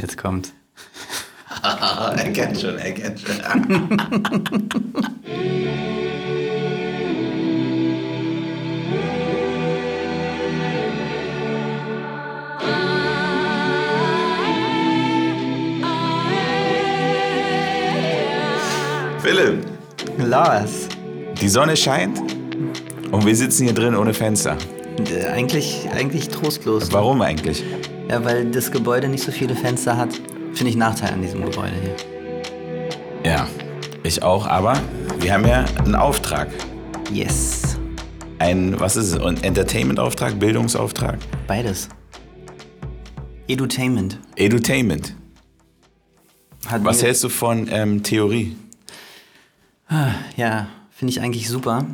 Jetzt kommt. er kennt schon, er kennt schon. Philipp, Lars. die Sonne scheint und wir sitzen hier drin ohne Fenster. Äh, Eigentlich, eigentlich trostlos. Warum eigentlich? Ja, weil das Gebäude nicht so viele Fenster hat. Finde ich Nachteil an diesem Gebäude hier. Ja, ich auch, aber wir haben ja einen Auftrag. Yes. Ein, was ist es? Ein Entertainment-Auftrag, Bildungsauftrag? Beides. Edutainment. Edutainment. Hat Was hältst du von ähm, Theorie? Ja, finde ich eigentlich super.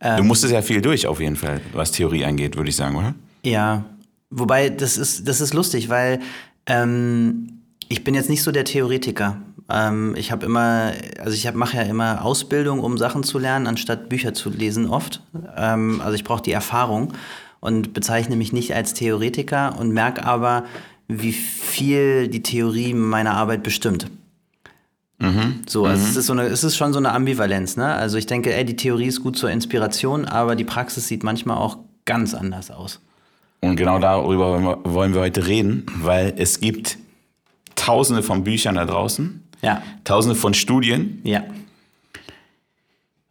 Du musstest ja viel durch, auf jeden Fall, was Theorie angeht, würde ich sagen, oder? Ja, wobei das ist, das ist lustig, weil ähm, ich bin jetzt nicht so der Theoretiker. Ähm, ich habe immer, also ich mache ja immer Ausbildung, um Sachen zu lernen, anstatt Bücher zu lesen oft. Ähm, also ich brauche die Erfahrung und bezeichne mich nicht als Theoretiker und merke aber, wie viel die Theorie meiner Arbeit bestimmt. So, also es, ist so eine, es ist schon so eine Ambivalenz. Ne? Also ich denke, ey, die Theorie ist gut zur Inspiration, aber die Praxis sieht manchmal auch ganz anders aus. Und genau darüber wollen wir- heute reden, weil es gibt tausende von Büchern da draußen, Ja, tausende von Studien ja.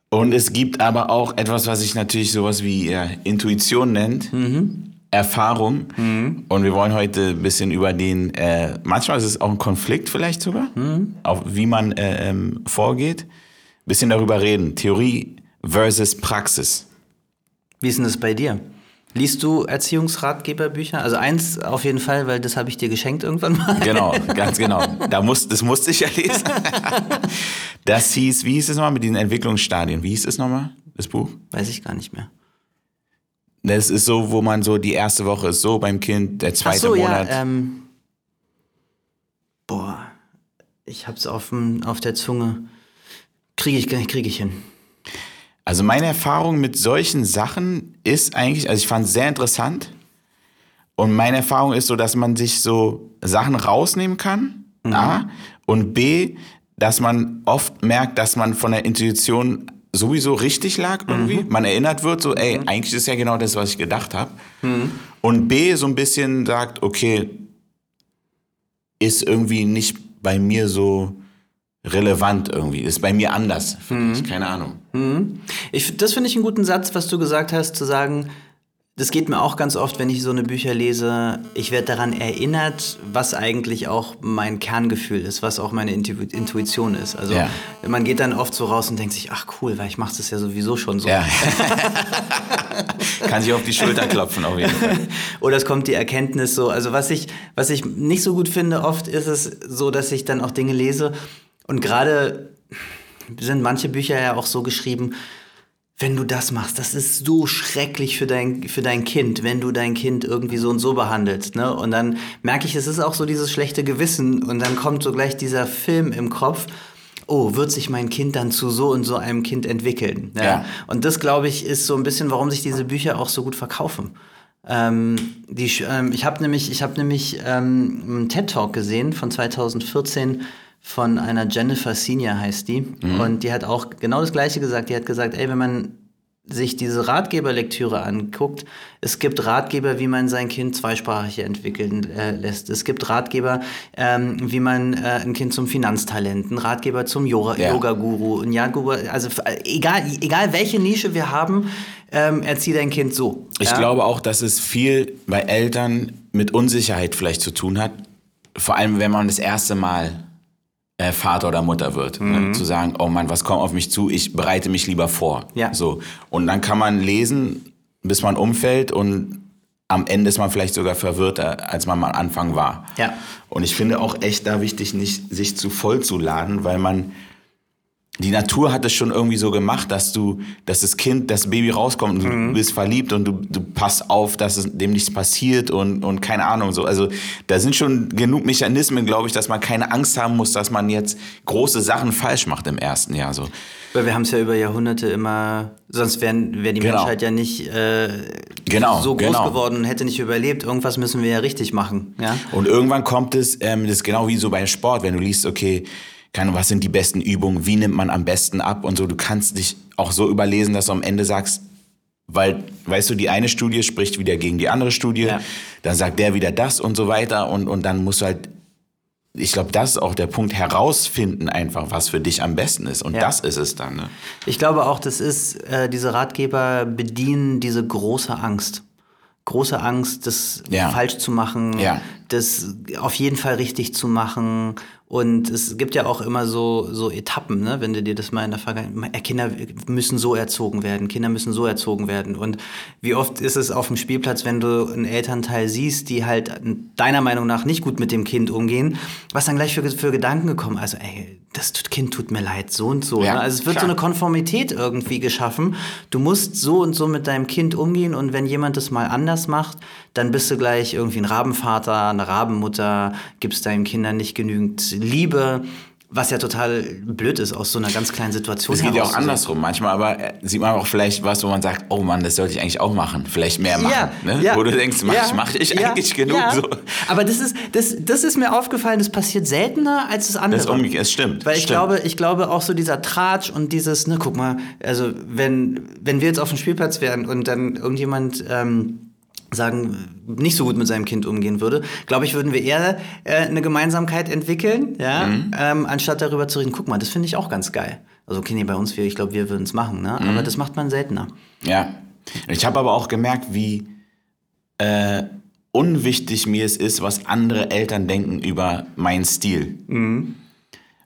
und es gibt aber auch etwas, was sich natürlich sowas wie äh, Intuition nennt, Erfahrung. Und wir wollen heute ein bisschen über den, äh, manchmal ist es auch ein Konflikt vielleicht sogar, auf wie man äh, ähm, vorgeht, ein bisschen darüber reden. Theorie versus Praxis. Wie ist denn das bei dir? Liest du Erziehungsratgeberbücher? Also eins auf jeden Fall, weil das habe ich dir geschenkt irgendwann mal. Genau, ganz genau. Da muss, das musste ich ja lesen. Das hieß, wie hieß es nochmal mit diesen Entwicklungsstadien? Wie hieß es nochmal, das Buch? Weiß ich gar nicht mehr. Das ist so, wo man so, die erste Woche ist so beim Kind, der zweite so, Monat. ja. Ähm, boah, ich hab's auf, dem- auf der Zunge. Kriege ich, krieg ich hin. Also meine Erfahrung mit solchen Sachen ist eigentlich, also ich fand es sehr interessant. Und meine Erfahrung ist so, dass man sich so Sachen rausnehmen kann. A. Und B, dass man oft merkt, dass man von der Intuition sowieso richtig lag irgendwie. Man erinnert wird so, ey, eigentlich ist ja genau das, was ich gedacht habe. Und B, so ein bisschen sagt, okay, ist irgendwie nicht bei mir so relevant irgendwie. Ist bei mir anders. Vielleicht. Keine Ahnung. Ich, das finde ich einen guten Satz, was du gesagt hast, zu sagen, das geht mir auch ganz oft, wenn ich so eine Bücher lese. Ich werde daran erinnert, was eigentlich auch mein Kerngefühl ist, was auch meine Intu Intuition ist. Also Ja. man geht dann oft so raus und denkt sich, ach cool, weil ich mache das ja sowieso schon so. Ja. Kann sich auf die Schulter klopfen, auf jeden Fall. Oder es kommt die Erkenntnis so. Also was ich, was ich nicht so gut finde, oft ist es so, dass ich dann auch Dinge lese und gerade sind manche Bücher ja auch so geschrieben, wenn du das machst, das ist so schrecklich für dein, für dein Kind, wenn du dein Kind irgendwie so und so behandelst. Ne? Und dann merke ich, es ist auch so dieses schlechte Gewissen und dann kommt so gleich dieser Film im Kopf. Oh, wird sich mein Kind dann zu so und so einem Kind entwickeln? Ja. Ja. Und das, glaube ich, ist so ein bisschen, warum sich diese Bücher auch so gut verkaufen. Ähm, die, ähm, ich habe nämlich, ich hab nämlich ähm, einen TED-Talk gesehen von 2014 von einer Jennifer Senior heißt die. Und die hat auch genau das Gleiche gesagt. Die hat gesagt, ey, wenn man sich diese Ratgeberlektüre anguckt, es gibt Ratgeber, wie man sein Kind zweisprachig entwickeln äh, lässt. Es gibt Ratgeber, ähm, wie man äh, ein Kind zum Finanztalent, ein Ratgeber zum Yoga- Ja. Yoga-Guru, ein Yoga also egal, egal welche Nische wir haben, ähm, erzieh dein Kind so. Ich ja? glaube auch, dass es viel bei Eltern mit Unsicherheit vielleicht zu tun hat. Vor allem, wenn man das erste Mal äh, Vater oder Mutter wird. Mhm. Ne? Zu sagen, oh Mann, was kommt auf mich zu? Ich bereite mich lieber vor. Ja. So. Und dann kann man lesen, bis man umfällt und am Ende ist man vielleicht sogar verwirrter, als man am Anfang war. Ja. Und ich finde auch echt da wichtig, nicht sich zu voll zu laden, weil man die Natur hat es schon irgendwie so gemacht, dass du, dass das Kind, das Baby rauskommt und du Mhm. bist verliebt und du, du passt auf, dass es dem nichts passiert und, und keine Ahnung so. Also da sind schon genug Mechanismen, glaube ich, dass man keine Angst haben muss, dass man jetzt große Sachen falsch macht im ersten Jahr so. Weil wir haben es ja über Jahrhunderte immer, sonst wäre wär die Genau. Menschheit ja nicht äh, Genau, so groß genau. geworden und hätte nicht überlebt. Irgendwas müssen wir ja richtig machen. Ja? Und irgendwann kommt es, ähm, das ist genau wie so beim Sport, wenn du liest, okay, keine, Ahnung, was sind die besten Übungen, wie nimmt man am besten ab und so, du kannst dich auch so überlesen, dass du am Ende sagst, weil, weißt du, die eine Studie spricht wieder gegen die andere Studie, Ja. dann sagt der wieder das und so weiter und, und dann musst du halt, ich glaube, das ist auch der Punkt, herausfinden einfach, was für dich am besten ist und Ja. das ist es dann. Ne? Ich glaube auch, das ist, äh, diese Ratgeber bedienen diese große Angst. Große Angst, das Ja. falsch zu machen, Ja. Das auf jeden Fall richtig zu machen. Und es gibt ja auch immer so, so Etappen, ne? wenn du dir das mal in der Vergangenheit. Kinder müssen so erzogen werden, Kinder müssen so erzogen werden. Und wie oft ist es auf dem Spielplatz, wenn du einen Elternteil siehst, die halt deiner Meinung nach nicht gut mit dem Kind umgehen, was dann gleich für, für Gedanken gekommen? Also, ey, das Kind tut mir leid, so und so. Ja, ne? Also es wird klar. so eine Konformität irgendwie geschaffen. Du musst so und so mit deinem Kind umgehen und wenn jemand das mal anders macht, dann bist du gleich irgendwie ein Rabenvater, eine Rabenmutter, gibst deinen Kindern nicht genügend Liebe, was ja total blöd ist aus so einer ganz kleinen Situation. Es geht ja auch andersrum. Manchmal aber äh, sieht man auch vielleicht was, wo man sagt, oh Mann, das sollte ich eigentlich auch machen. Vielleicht mehr machen. Ja, ne? ja, Wo du denkst, mach ja, ich, mach ich eigentlich genug? So. Aber das ist, das, das ist mir aufgefallen, das passiert seltener als das andere. Das ist umgekehrt, es stimmt. Weil ich stimmt. glaube, ich glaube auch so dieser Tratsch und dieses, ne, guck mal, also wenn, wenn wir jetzt auf dem Spielplatz wären und dann irgendjemand ähm, sagen, nicht so gut mit seinem Kind umgehen würde, glaube ich, würden wir eher äh, eine Gemeinsamkeit entwickeln, ja, Mhm. ähm, anstatt darüber zu reden, guck mal, das finde ich auch ganz geil. Also okay, nee, bei uns, wir, ich glaube, wir würden es machen, ne? Mhm. aber das macht man seltener. Ja. Ich habe aber auch gemerkt, wie äh, unwichtig mir es ist, was andere Eltern denken über meinen Stil. Mhm.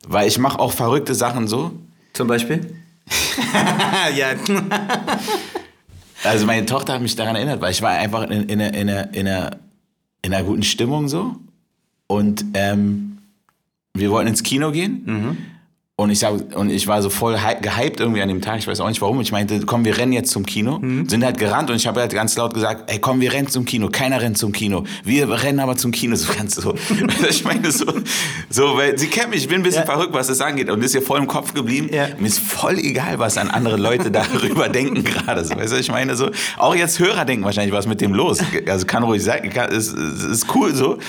Weil ich mache auch verrückte Sachen so. Zum Beispiel? ja. Also meine Tochter hat mich daran erinnert, weil ich war einfach in, in, einer- in, in, in einer guten Stimmung so. Und ähm, wir wollten ins Kino gehen. Und ich, sag, und ich war so voll hy- gehypt irgendwie an dem Tag. Ich weiß auch nicht warum. Ich meinte, komm, wir rennen jetzt zum Kino. Sind halt gerannt und ich habe halt ganz laut gesagt, ey, komm, wir rennen zum Kino. Keiner rennt zum Kino. Wir rennen aber zum Kino. So ganz so. ich meine, so, so, weil sie kennt mich. Ich bin ein bisschen Ja. verrückt, was das angeht. Und ist ihr voll im Kopf geblieben. Ja. Mir ist voll egal, was an andere Leute darüber denken gerade. So, weißt du, ich meine so, auch jetzt Hörer denken wahrscheinlich, was mit dem los. Also kann ruhig sein, kann, ist, ist, ist cool so.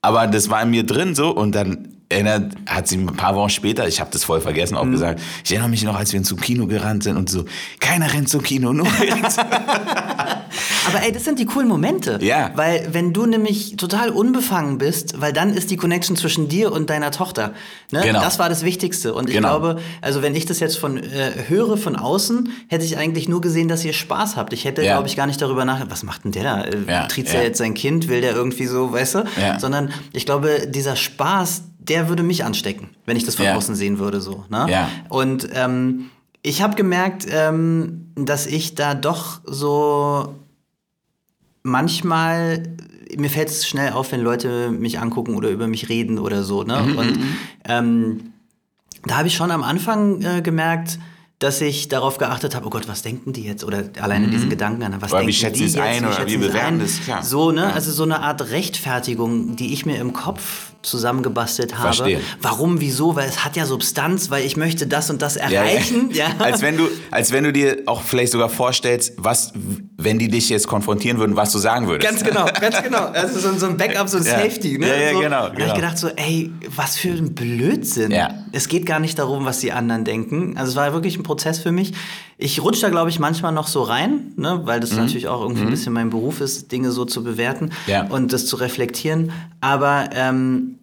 Aber das war in mir drin so und dann erinnert, hat sie ein paar Wochen später, ich habe das voll vergessen, Mhm. auch gesagt, ich erinnere mich noch, als wir zum Kino gerannt sind und so, keiner rennt zum Kino, nur jetzt. Aber ey, das sind die coolen Momente. Ja. Weil wenn du nämlich total unbefangen bist, weil dann ist die Connection zwischen dir und deiner Tochter. Ne? Genau. Das war das Wichtigste. Und ich Genau. glaube, also wenn ich das jetzt von äh, höre von außen, hätte ich eigentlich nur gesehen, dass ihr Spaß habt. Ich hätte, Ja. glaube ich, gar nicht darüber nachgedacht, was macht denn der da? Äh, Ja, Triezt ja. er jetzt sein Kind? Will der irgendwie so, weißt du? Ja. Sondern ich glaube, dieser Spaß, der würde mich anstecken, wenn ich das von Ja. außen sehen würde. So, ne? Ja. Und ähm, ich habe gemerkt, ähm, dass ich da doch so manchmal, mir fällt es schnell auf, wenn Leute mich angucken oder über mich reden oder so. Ne? Mhm, Und ähm, da habe ich schon am Anfang äh, gemerkt, dass ich darauf geachtet habe, oh Gott, was denken die jetzt? Oder alleine diesen Gedanken an, was Mhm. Oder wie denken schätzen die jetzt? ein oder wie bewerten das? Klar. So, ne? Ja. Also so eine Art Rechtfertigung, die ich mir im Kopf zusammengebastelt habe. Verstehe. Warum, wieso? Weil es hat ja Substanz, weil ich möchte das und das erreichen. Ja, Als wenn du, als wenn du dir auch vielleicht sogar vorstellst, was, wenn die dich jetzt konfrontieren würden, was du sagen würdest. Ganz genau, ganz genau. Also so, so ein Backup, so ein Ja. Safety. Ne? Ja, ja, so. genau, Da habe ich genau. gedacht so, ey, was für ein Blödsinn. Ja. Es geht gar nicht darum, was die anderen denken. Also es war wirklich ein Prozess für mich. Ich rutsche da, glaube ich, manchmal noch so rein, ne? weil Mhm. das natürlich auch irgendwie ein bisschen mein Beruf ist, Dinge so zu bewerten Ja. und das zu reflektieren. Aber ähm,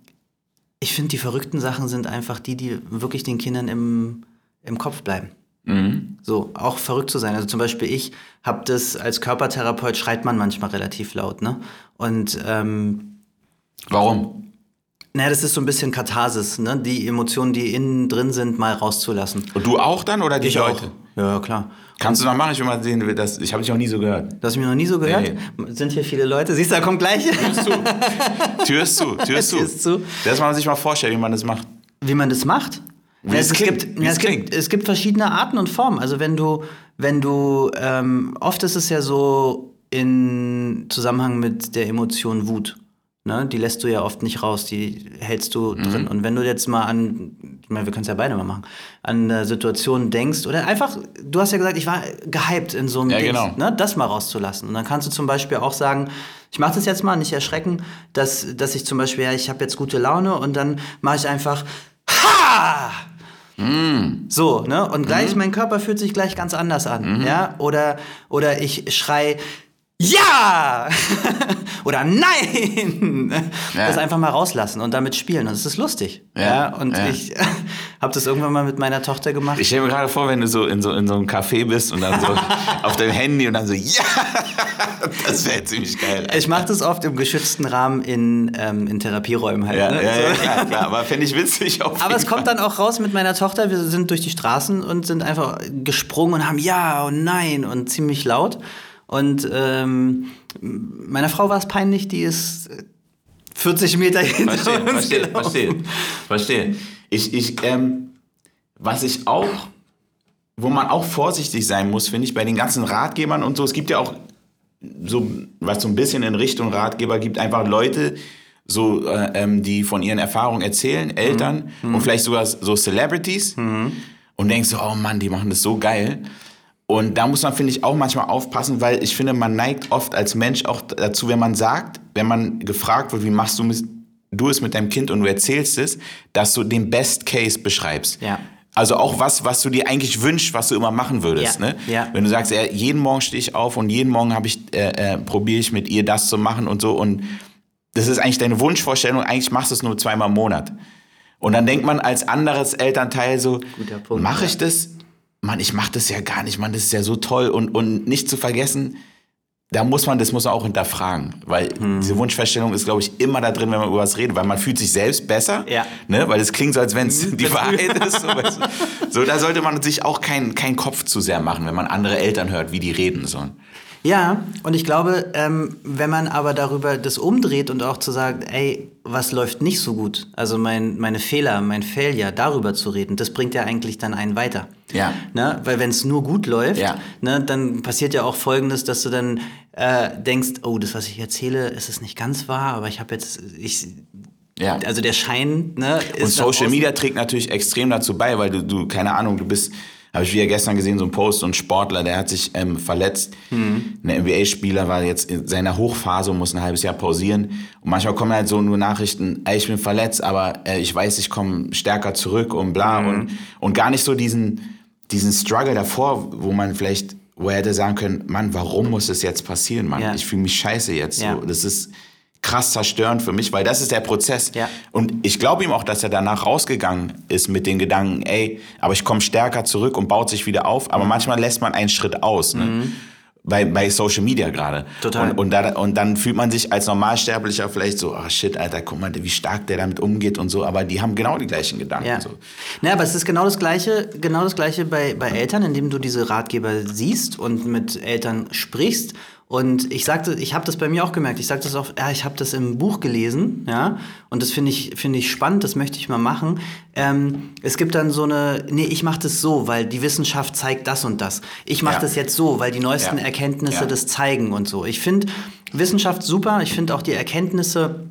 ich finde, die verrückten Sachen sind einfach die, die wirklich den Kindern im, im Kopf bleiben. Mhm. So, auch verrückt zu sein. Also zum Beispiel ich habe das als Körpertherapeut schreit man manchmal relativ laut, ne? Und ähm, Warum? Naja, das ist so ein bisschen Katharsis, ne? Die Emotionen, die innen drin sind, mal rauszulassen. Und du auch dann oder die Ich Leute? auch. Ja, klar. Kannst du noch machen? Ich will mal sehen, das, ich habe dich noch nie so gehört. Das hast du mir noch nie so gehört. Sind hier viele Leute? Siehst du, da kommt gleich. Tür ist zu. Tür ist zu. Tür ist zu. Tür ist zu. Man sich mal vorstellt, wie man das macht. Wie man das macht? Wie es es, klingt, gibt, wie es es, gibt, klingt. es gibt verschiedene Arten und Formen. Also wenn du, wenn du, ähm, oft ist es ja so in Zusammenhang mit der Emotion Wut. Ne? Die lässt du ja oft nicht raus, die hältst du Mhm. drin. Und wenn du jetzt mal an, ich meine, wir können es ja beide mal machen, an eine Situation denkst oder einfach, du hast ja gesagt, ich war gehypt in so einem Ja, Dings, genau. ne? das mal rauszulassen. Und dann kannst du zum Beispiel auch sagen, ich mache das jetzt mal, nicht erschrecken, dass, dass ich zum Beispiel, ja, ich habe jetzt gute Laune und dann mache ich einfach, ha! So, ne? Und gleich, mein Körper fühlt sich gleich ganz anders an, ja? Oder, oder ich schrei, ja! oder nein! Ja. Das einfach mal rauslassen und damit spielen. Und es ist lustig. Ja. Ja, Und ja. ich habe das irgendwann mal mit meiner Tochter gemacht. Ich stelle mir gerade vor, wenn du so in so, in so einem Café bist und dann so auf deinem Handy und dann so, ja, das wäre ziemlich geil. Ich mache das oft im geschützten Rahmen in, ähm, in Therapieräumen halt. Ja, ne? ja, ja, So. klar, aber fände ich witzig Aber es kommt dann auch raus mit meiner Tochter. Wir sind durch die Straßen und sind einfach gesprungen und haben ja und nein und ziemlich laut. Und ähm, meiner Frau war es peinlich, die ist 40 Meter hinter Verstehe, uns verstehe, gelaufen. verstehe, verstehe. Ich, ich, ähm, was ich auch, wo man auch vorsichtig sein muss, finde ich, bei den ganzen Ratgebern und so, es gibt ja auch so, was so ein bisschen in Richtung Ratgeber gibt, einfach Leute, so, äh, ähm, die von ihren Erfahrungen erzählen, Eltern und vielleicht sogar so Celebrities und denkst so, oh Mann, die machen das so geil. Und da muss man, finde ich, auch manchmal aufpassen, weil ich finde, man neigt oft als Mensch auch dazu, wenn man sagt, wenn man gefragt wird, wie machst du, mis- du es mit deinem Kind und du erzählst es, dass du den Best Case beschreibst. Ja. Also auch was, was du dir eigentlich wünschst, was du immer machen würdest. Ja, Ne? ja. Wenn du sagst, äh, jeden Morgen stehe ich auf und jeden Morgen habe ich, äh, äh, probiere ich mit ihr das zu machen und so. Und das ist eigentlich deine Wunschvorstellung, eigentlich machst du es nur zweimal im Monat. Und dann denkt man als anderes Elternteil so, mache ich ja. das? Mann, ich mache das ja gar nicht, Mann, das ist ja so toll. Und, und nicht zu vergessen, da muss man, das muss man auch hinterfragen. Weil Hm. diese Wunschvorstellung ist, glaube ich, immer da drin, wenn man über was redet. Weil man fühlt sich selbst besser. Ja. Ne? Weil es klingt so, als wenn es die Wahrheit ist. So, weißt du. so, da sollte man sich auch keinen keinen Kopf zu sehr machen, wenn man andere Eltern hört, wie die reden sollen. Ja, und ich glaube, ähm, wenn man aber darüber das umdreht und auch zu sagen, ey, was läuft nicht so gut, also mein, meine Fehler, mein Failure, darüber zu reden, das bringt ja eigentlich dann einen weiter. Ja. Ne? Weil wenn es nur gut läuft, Ja. ne, dann passiert ja auch Folgendes, dass du dann äh, denkst, oh, das, was ich erzähle, ist es nicht ganz wahr, aber ich habe jetzt, ich, Ja. also der Schein, ne, Und Social Media trägt natürlich extrem dazu bei, weil du, du keine Ahnung, du bist, habe ich wieder gestern gesehen, so ein Post, so ein Sportler, der hat sich ähm, verletzt. Mhm. Ein NBA-Spieler war jetzt in seiner Hochphase und muss ein halbes Jahr pausieren. Und manchmal kommen halt so nur Nachrichten, ey, ich bin verletzt, aber äh, ich weiß, ich komme stärker zurück und Mhm. bla. Und, und gar nicht so diesen, diesen Struggle davor, wo man vielleicht, wo er hätte sagen können, Mann, warum muss das jetzt passieren, Mann? Ja. Ich fühle mich scheiße jetzt. Ja. So. Das ist krass zerstörend für mich, weil das ist der Prozess. Ja. Und ich glaube ihm auch, dass er danach rausgegangen ist mit den Gedanken, ey, aber ich komme stärker zurück und baut sich wieder auf. Mhm. Aber manchmal lässt man einen Schritt aus. Ne? Bei, bei Social Media gerade. Total. Und, und, da, und dann fühlt man sich als Normalsterblicher vielleicht so, oh shit, Alter, guck mal, wie stark der damit umgeht und so. Aber die haben genau die gleichen Gedanken. Ja. So. Naja, aber es ist genau das Gleiche, genau das Gleiche bei, bei Eltern, indem du diese Ratgeber siehst und mit Eltern sprichst. Und ich sagte, ich habe das bei mir auch gemerkt. Ich sagte das auch, ja, ich habe das im Buch gelesen, ja, und das finde ich finde ich spannend. Das möchte ich mal machen. Ähm, es gibt dann so eine, nee, ich mache das so, weil die Wissenschaft zeigt das und das. Ich mache Ja. das jetzt so, weil die neuesten Ja. Erkenntnisse Ja. das zeigen und so. Ich finde Wissenschaft super. Ich finde auch die Erkenntnisse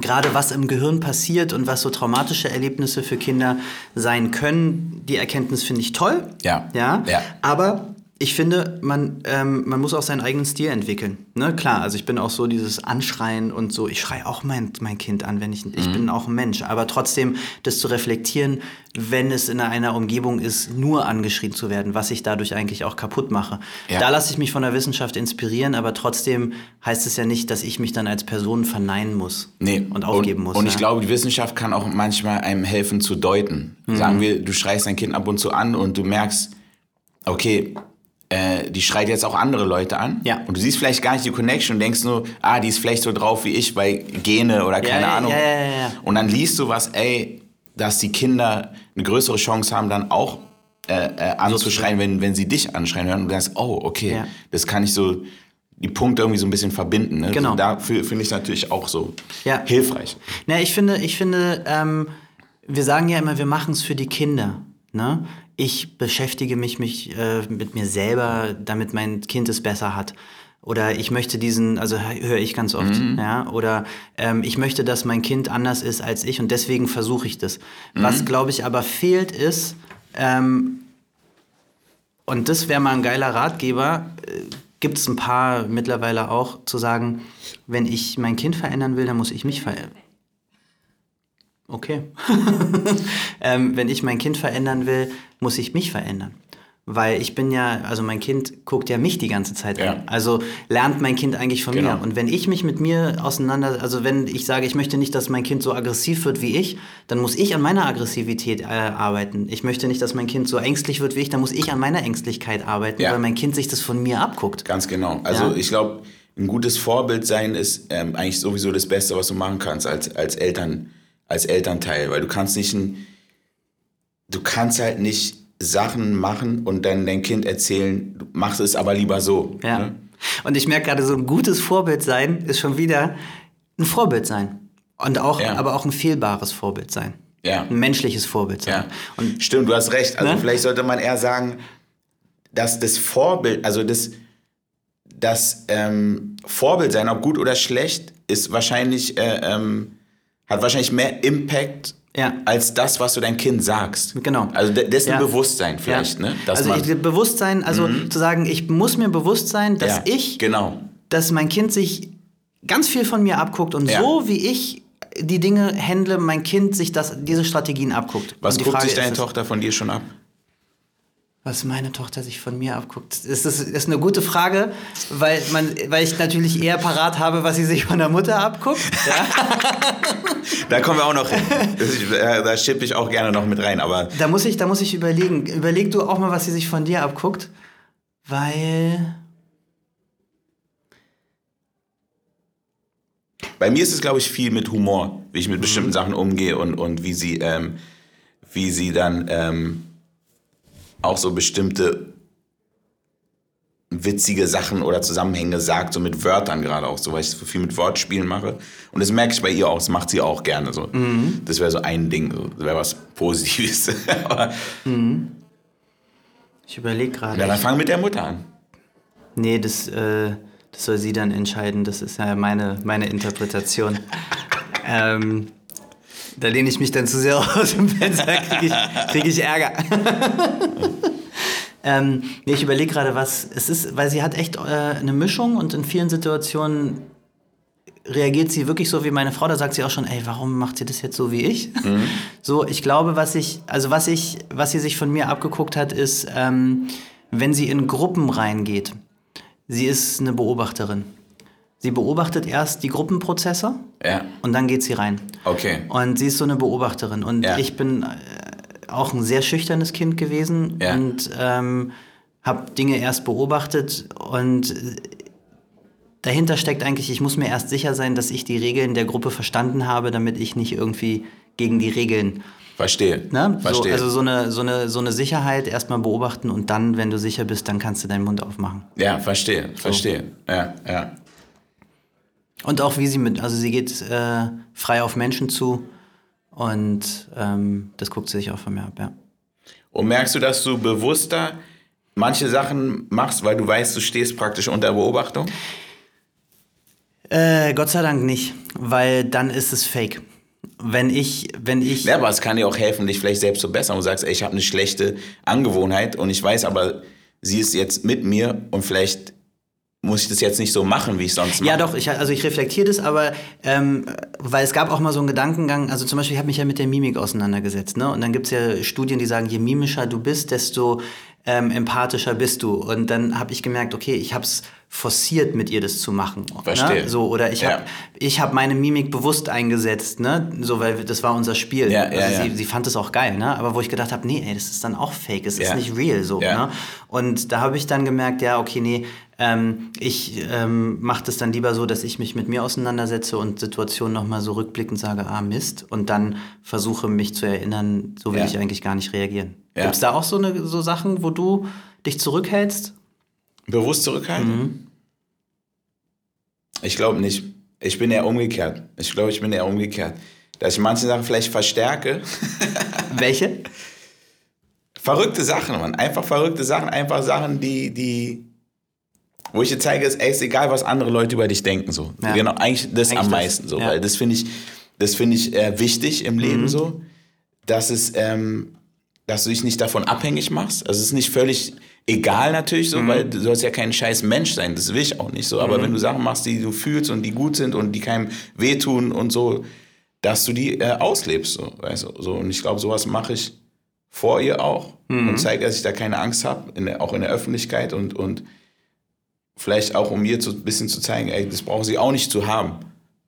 gerade was im Gehirn passiert und was so traumatische Erlebnisse für Kinder sein können, die Erkenntnis finde ich toll. Ja. Ja. Ja. Aber ich finde, man, ähm, man muss auch seinen eigenen Stil entwickeln. Ne? Klar, also ich bin auch so dieses Anschreien und so, ich schreie auch mein, mein Kind an, wenn ich, ich Mhm. bin auch ein Mensch. Aber trotzdem, das zu reflektieren, wenn es in einer Umgebung ist, nur angeschrien zu werden, was ich dadurch eigentlich auch kaputt mache. Ja. Da lasse ich mich von der Wissenschaft inspirieren, aber trotzdem heißt es ja nicht, dass ich mich dann als Person verneinen muss Nee. und aufgeben muss. Und ich ja. glaube, die Wissenschaft kann auch manchmal einem helfen zu deuten. Mhm. Sagen wir, du schreist dein Kind ab und zu an und du merkst, okay, äh, die schreit jetzt auch andere Leute an. Ja. Und du siehst vielleicht gar nicht die Connection und denkst nur, ah, die ist vielleicht so drauf wie ich, weil Gene oder keine ja, Ahnung. ja, ja, ja. Und dann liest du was, ey, dass die Kinder eine größere Chance haben, dann auch äh, äh, anzuschreien, wenn, wenn sie dich anschreien hören. Und du denkst, oh, okay, Ja. das kann ich so die Punkte irgendwie so ein bisschen verbinden. Ne? Genau. So, dafür finde ich es natürlich auch so Ja. hilfreich. Na, ich finde, ich finde, ähm, wir sagen ja immer, wir machen es für die Kinder. Ne? Ich beschäftige mich, mich äh, mit mir selber, damit mein Kind es besser hat. Oder ich möchte diesen, also höre ich ganz oft, mhm. ja. Oder ähm, ich möchte, dass mein Kind anders ist als ich und deswegen versuche ich das. Mhm. Was, glaube ich, aber fehlt ist, ähm, und das wäre mal ein geiler Ratgeber, äh, gibt es ein paar mittlerweile auch, zu sagen, wenn ich mein Kind verändern will, dann muss ich mich verändern. Okay. ähm, wenn ich mein Kind verändern will, muss ich mich verändern. Weil ich bin ja, also mein Kind guckt ja mich die ganze Zeit ja. an. Also lernt mein Kind eigentlich von genau. mir. Und wenn ich mich mit mir auseinander, also wenn ich sage, ich möchte nicht, dass mein Kind so aggressiv wird wie ich, dann muss ich an meiner Aggressivität äh, arbeiten. Ich möchte nicht, dass mein Kind so ängstlich wird wie ich, dann muss ich an meiner Ängstlichkeit arbeiten, ja. weil mein Kind sich das von mir abguckt. Ganz genau. Also ja. ich glaube, ein gutes Vorbild sein ist ähm, eigentlich sowieso das Beste, was du machen kannst als, als Eltern, als Elternteil. Weil du kannst nicht ein, du kannst halt nicht Sachen machen und dann dein Kind erzählen, du machst es aber lieber so. Ja. Ne? Und ich merke gerade, so ein gutes Vorbild sein ist schon wieder ein Vorbild sein. Und auch, ja. aber auch ein fehlbares Vorbild sein. Ja. Ein menschliches Vorbild sein. Ja. Und, Stimmt, du hast recht. Also ne? vielleicht sollte man eher sagen, dass das Vorbild, also das, das ähm, Vorbild sein, ob gut oder schlecht, ist wahrscheinlich, äh, ähm, hat wahrscheinlich mehr Impact ja. als das, was du dein Kind sagst. Genau. Also dessen ja. Bewusstsein vielleicht. Ja. Ne? Dass also ich, Bewusstsein, also mhm. zu sagen, ich muss mir bewusst sein, dass ich, genau. dass mein Kind sich ganz viel von mir abguckt und so wie ich die Dinge handle, mein Kind sich das, diese Strategien abguckt. Was guckt Frage sich deine Tochter von dir schon ab? Was meine Tochter sich von mir abguckt? Das ist, ist eine gute Frage, weil, man, weil ich natürlich eher parat habe, was sie sich von der Mutter abguckt. Ja? da kommen wir auch noch hin. Da schippe ich auch gerne noch mit rein. Aber da, muss ich, da muss ich überlegen. Überleg du auch mal, was sie sich von dir abguckt, weil... Bei mir ist es, glaube ich, viel mit Humor, wie ich mit bestimmten mhm. Sachen umgehe und, und wie, sie, ähm, wie sie dann... Ähm, auch so bestimmte witzige Sachen oder Zusammenhänge sagt, so mit Wörtern gerade auch so, weil ich so viel mit Wortspielen mache. Und das merke ich bei ihr auch, das macht sie auch gerne so. Mhm. Das wäre so ein Ding, so. das wäre was Positives. mhm. Ich überlege gerade. Ja, dann fang mit der Mutter an. Nee, das, äh, das soll sie dann entscheiden. Das ist ja meine, meine Interpretation. ähm, da lehne ich mich dann zu sehr aus dem Fenster, kriege ich, krieg ich Ärger. ähm, nee, ich überlege gerade, was es ist, weil sie hat echt äh, eine Mischung und in vielen Situationen reagiert sie wirklich so wie meine Frau. Da sagt sie auch schon, ey, warum macht sie das jetzt so wie ich? Mhm. So, ich glaube, was ich, also was ich, was sie sich von mir abgeguckt hat, ist, ähm, wenn sie in Gruppen reingeht. Sie ist eine Beobachterin. Sie beobachtet erst die Gruppenprozesse ja. und dann geht sie rein. Okay. Und sie ist so eine Beobachterin. Und ja. ich bin äh, auch ein sehr schüchternes Kind gewesen ja. und ähm, habe Dinge erst beobachtet und äh, dahinter steckt eigentlich, ich muss mir erst sicher sein, dass ich die Regeln der Gruppe verstanden habe, damit ich nicht irgendwie gegen die Regeln. Verstehe. Ne? Verstehe. So, also so eine, so, eine, so eine Sicherheit erstmal beobachten und dann, wenn du sicher bist, dann kannst du deinen Mund aufmachen. Ja, verstehe, verstehe. So. Ja, ja. Und auch wie sie mit, also sie geht äh, frei auf Menschen zu und ähm, das guckt sie sich auch von mir ab, ja. Und merkst du, dass du bewusster manche Sachen machst, weil du weißt, du stehst praktisch unter Beobachtung? Äh, Gott sei Dank nicht, weil dann ist es fake. Wenn ich, wenn ich. Ja, aber es kann dir auch helfen, dich vielleicht selbst zu bessern. Und du sagst, ey, ich habe eine schlechte Angewohnheit und ich weiß aber, sie ist jetzt mit mir und vielleicht muss ich das jetzt nicht so machen, wie ich sonst mache. Ja, doch, ich, also ich reflektiere das, aber ähm, weil es gab auch mal so einen Gedankengang, also zum Beispiel, ich habe mich ja mit der Mimik auseinandergesetzt, ne? Und dann gibt es ja Studien, die sagen, je mimischer du bist, desto ähm, empathischer bist du. Und dann habe ich gemerkt, okay, ich habe es forciert, mit ihr das zu machen. Ne? Verstehe. Ne? So, oder ich ja. habe ich hab meine Mimik bewusst eingesetzt, ne? So, weil das war unser Spiel. Ja, ja, also sie, sie, fand es auch geil, ne? Aber wo ich gedacht habe, nee, ey, das ist dann auch fake, es ist nicht real so. Ne? Und da habe ich dann gemerkt, ja, okay, nee, ähm, ich ähm, mache das dann lieber so, dass ich mich mit mir auseinandersetze und Situationen nochmal so rückblickend sage, ah Mist, und dann versuche mich zu erinnern, so will ja. ich eigentlich gar nicht reagieren. Ja. Gibt es da auch so, eine, so Sachen, wo du dich zurückhältst? Bewusst zurückhalten? Mhm. Ich glaube nicht. Ich bin eher umgekehrt. Ich glaube, ich bin eher umgekehrt. dass ich manche Sachen vielleicht verstärke. Welche? verrückte Sachen, man. Einfach verrückte Sachen, einfach Sachen, die, die, wo ich dir zeige, es ist egal, was andere Leute über dich denken, so. Ja. Genau, eigentlich das Eigentlich am das, meisten, so. ja. Weil das finde ich, das finde ich äh, wichtig im Leben, Mhm. so. Dass es, ähm, dass du dich nicht davon abhängig machst. Also es ist nicht völlig egal natürlich so, Mhm. weil du sollst ja kein scheiß Mensch sein, das will ich auch nicht so. Aber wenn du Sachen machst, die du fühlst und die gut sind und die keinem wehtun und so, dass du die äh, auslebst, so, weißt du. So, und ich glaube, sowas mache ich vor ihr auch und zeige, dass ich da keine Angst habe, auch in der Öffentlichkeit und, und vielleicht auch, um ihr zu, ein bisschen zu zeigen, ey, das braucht sie auch nicht zu haben.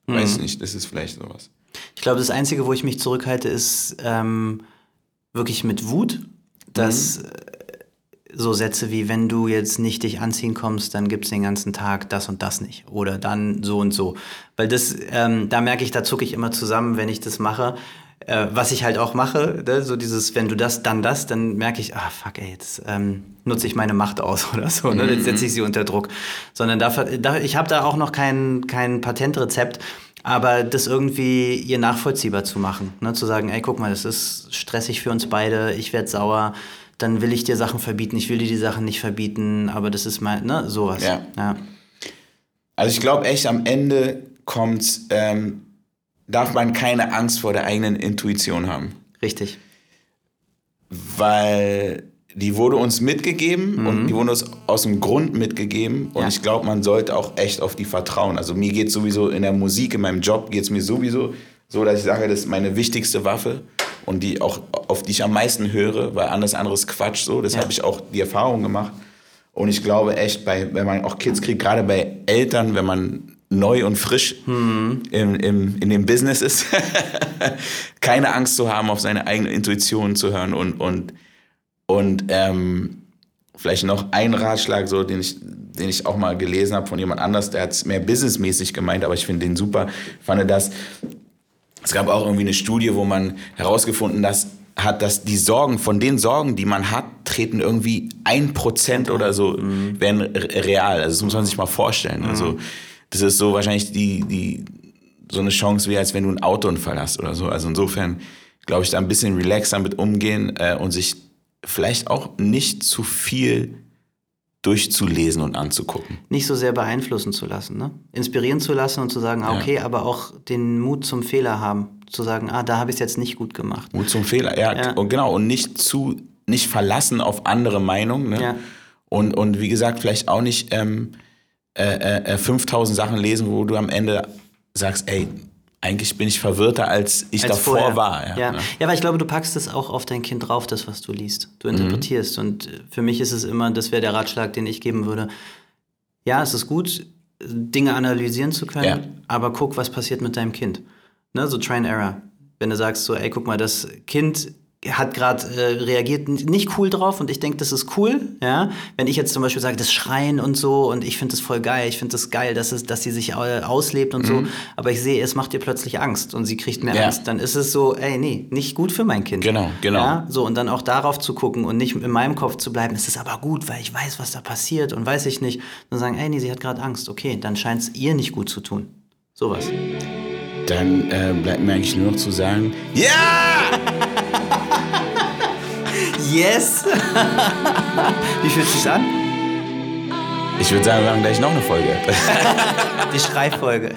Weiß nicht, das ist vielleicht sowas. Ich glaube, das Einzige, wo ich mich zurückhalte, ist ähm, wirklich mit Wut. Dass äh, so Sätze wie, wenn du jetzt nicht dich anziehen kommst, dann gibt's den ganzen Tag das und das nicht. Oder dann so und so. Weil das, ähm, da merke ich, da zucke ich immer zusammen, wenn ich das mache. Äh, was ich halt auch mache, ne? so dieses, wenn du das, dann das, dann merke ich, ah fuck ey, jetzt ähm, nutze ich meine Macht aus oder so, ne? jetzt setze ich sie unter Druck. Sondern da, da, ich habe da auch noch kein, kein Patentrezept, aber das irgendwie ihr nachvollziehbar zu machen. Ne? Zu sagen, ey, guck mal, das ist stressig für uns beide, ich werde sauer, dann will ich dir Sachen verbieten, ich will dir die Sachen nicht verbieten, aber das ist mal, ne, sowas. Ja. ja. Also ich glaube echt, am Ende kommt, ähm, darf man keine Angst vor der eigenen Intuition haben. Richtig. weil die wurde uns mitgegeben und die wurde uns aus dem Grund mitgegeben und Ja. ich glaube, man sollte auch echt auf die vertrauen. Also mir geht sowieso in der Musik, in meinem Job geht es mir sowieso so, dass ich sage, das ist meine wichtigste Waffe und die auch auf die ich am meisten höre, weil alles andere ist Quatsch so. Das Ja. habe ich auch die Erfahrung gemacht und ich glaube echt, bei, wenn man auch Kids kriegt, gerade bei Eltern, wenn man neu und frisch im, im, in dem Business ist, keine Angst zu haben, auf seine eigene Intuition zu hören und, und, und ähm, vielleicht noch ein Ratschlag, so, den, ich, den ich auch mal gelesen habe von jemand anders, der hat es mehr businessmäßig gemeint, aber ich finde den super, fand das, es gab auch irgendwie eine Studie, wo man herausgefunden dass, hat, dass die Sorgen, von den Sorgen, die man hat, treten irgendwie ein Prozent oder so, werden re- real. Also das muss man sich mal vorstellen. Also das ist so wahrscheinlich die, die, so eine Chance, wie als wenn du einen Autounfall hast oder so. Also insofern glaube ich, da ein bisschen relaxer mit umgehen äh, und sich vielleicht auch nicht zu viel durchzulesen und anzugucken. Nicht so sehr beeinflussen zu lassen, ne? Inspirieren zu lassen und zu sagen, ah, Ja. okay, aber auch den Mut zum Fehler haben. Zu sagen, ah, da habe ich es jetzt nicht gut gemacht. Mut zum Fehler, ja, Ja. Und genau. Und nicht zu, nicht verlassen auf andere Meinungen. Ne? Ja. Und, und wie gesagt, vielleicht auch nicht ähm, äh, äh, 5000 Sachen lesen, wo du am Ende sagst, ey, eigentlich bin ich verwirrter, als ich als davor vorher. war. Ja. ne? Ja. weil ich glaube, du packst es auch auf dein Kind drauf, das, was du liest. Du interpretierst. Und äh, für mich ist es immer, das wäre der Ratschlag, den ich geben würde. Ja, es ist gut, Dinge analysieren zu können, Ja. aber guck, was passiert mit deinem Kind. Ne, so Try and Error. Wenn du sagst so, ey, guck mal, das Kind hat gerade äh, reagiert nicht cool drauf und ich denke, das ist cool, ja. Wenn ich jetzt zum Beispiel sage, das Schreien und so und ich finde das voll geil, ich finde das geil, dass, es, dass sie sich auslebt und so, aber ich sehe, es macht ihr plötzlich Angst und sie kriegt mehr Mhm. Ja. Angst, dann ist es so, ey, nee, nicht gut für mein Kind. Genau, genau. Ja, so und dann auch darauf zu gucken und nicht in meinem Kopf zu bleiben, es ist aber gut, weil ich weiß, was da passiert und weiß ich nicht. Dann sagen, ey, nee, sie hat gerade Angst, okay, dann scheint es ihr nicht gut zu tun. Sowas. Dann äh, bleibt mir eigentlich nur noch zu sagen, ja! Yes! Wie fühlt sich's an? Ich würde sagen, wir machen gleich noch eine Folge. Die Schreifolge.